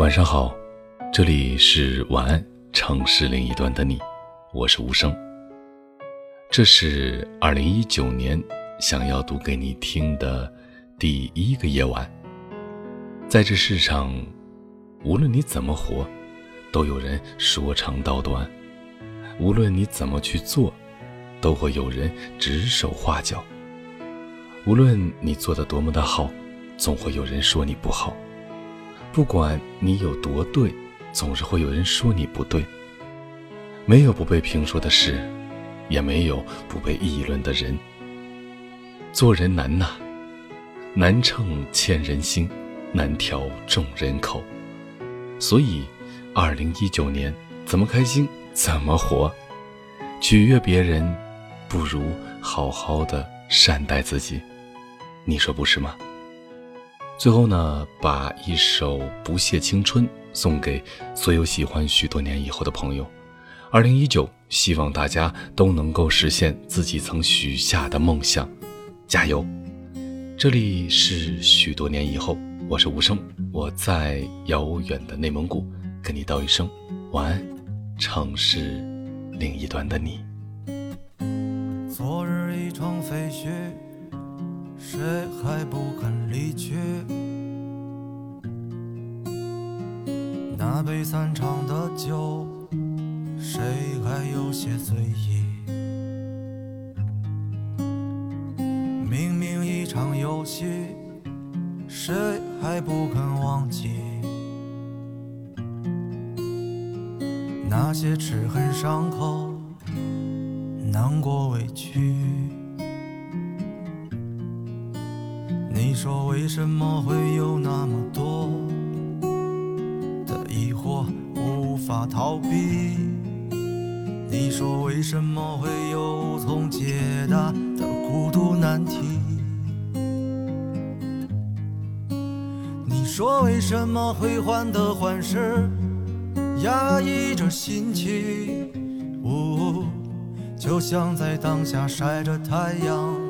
晚上好，这里是晚安城市另一端的你，我是无声。这是二零一九年想要读给你听的第一个夜晚。在这世上，无论你怎么活，都有人说长道短；无论你怎么去做，都会有人指手画脚。无论你做的多么的好，总会有人说你不好。不管你有多对，总是会有人说你不对。没有不被评说的事，也没有不被议论的人。做人难呐，难称千人心，难调众人口。所以，二零一九年怎么开心怎么活，取悦别人，不如好好的善待自己。你说不是吗？最后呢，把一首《不谢青春》送给所有喜欢许多年以后的朋友。二零一九，希望大家都能够实现自己曾许下的梦想，加油！这里是许多年以后，我是无声，我在遥远的内蒙古跟你道一声晚安，城市另一端的你。昨日一场飞雪。谁还不肯离去？那杯散场的酒，谁还有些醉意？明明一场游戏，谁还不肯忘记？那些齿痕伤口，难过委屈。说为什么会有那么多的疑惑无法逃避？你说为什么会有无从解答的孤独难题？你说为什么会患得患失，压抑着心情？呜，就像在当下晒着太阳。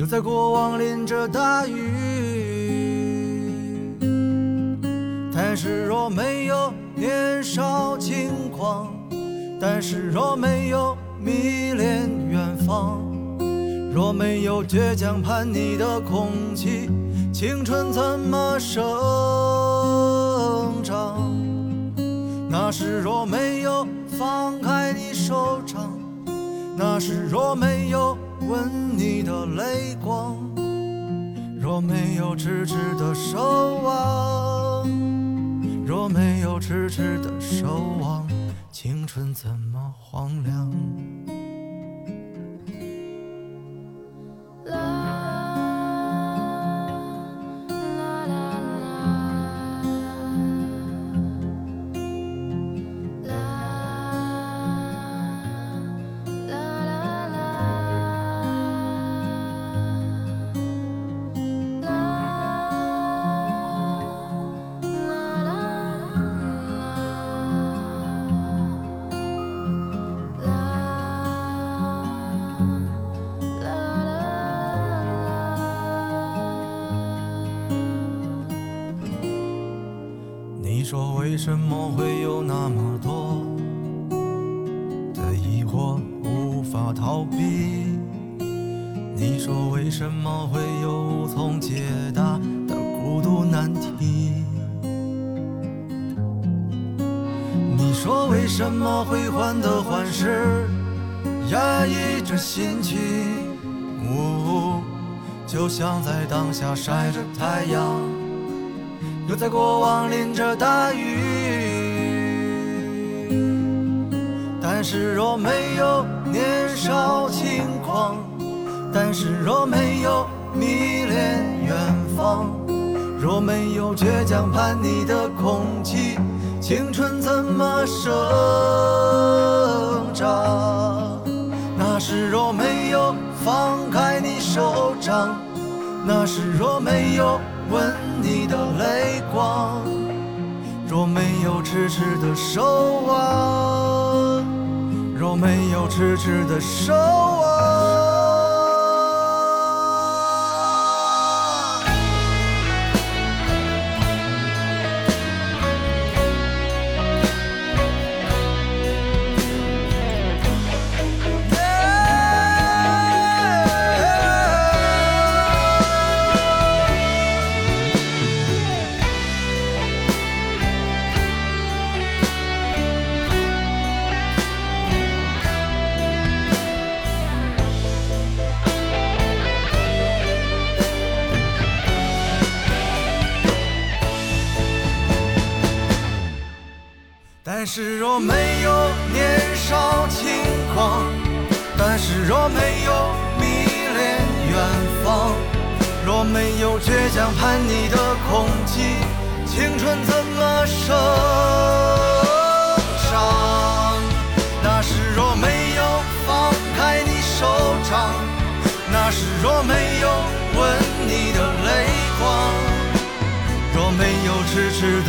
又在过往淋着大雨，但是若没有年少轻狂，但是若没有迷恋远方，若没有倔强叛逆的空气，青春怎么生长？那时若没有放开你手掌，那时若没有。吻你的泪光，若没有痴痴的守望，若没有痴痴的守望，青春怎么荒凉？为什么会有那么多的疑惑无法逃避？你说为什么会有无从解答的孤独难题？你说为什么会患得患失，压抑着心情？呜，就像在当下晒着太阳。又在过往淋着大雨，但是若没有年少轻狂，但是若没有迷恋远方，若没有倔强叛逆的空气，青春怎么生长？那时若没有放开你手掌，那时若没有。吻你的泪光，若没有痴痴的守望，若没有痴痴的守望。是若没有年少轻狂，但是若没有迷恋远方，若没有倔强叛逆的空气，青春怎么生长？那是若没有放开你手掌，那是若没有吻你的泪光，若没有痴痴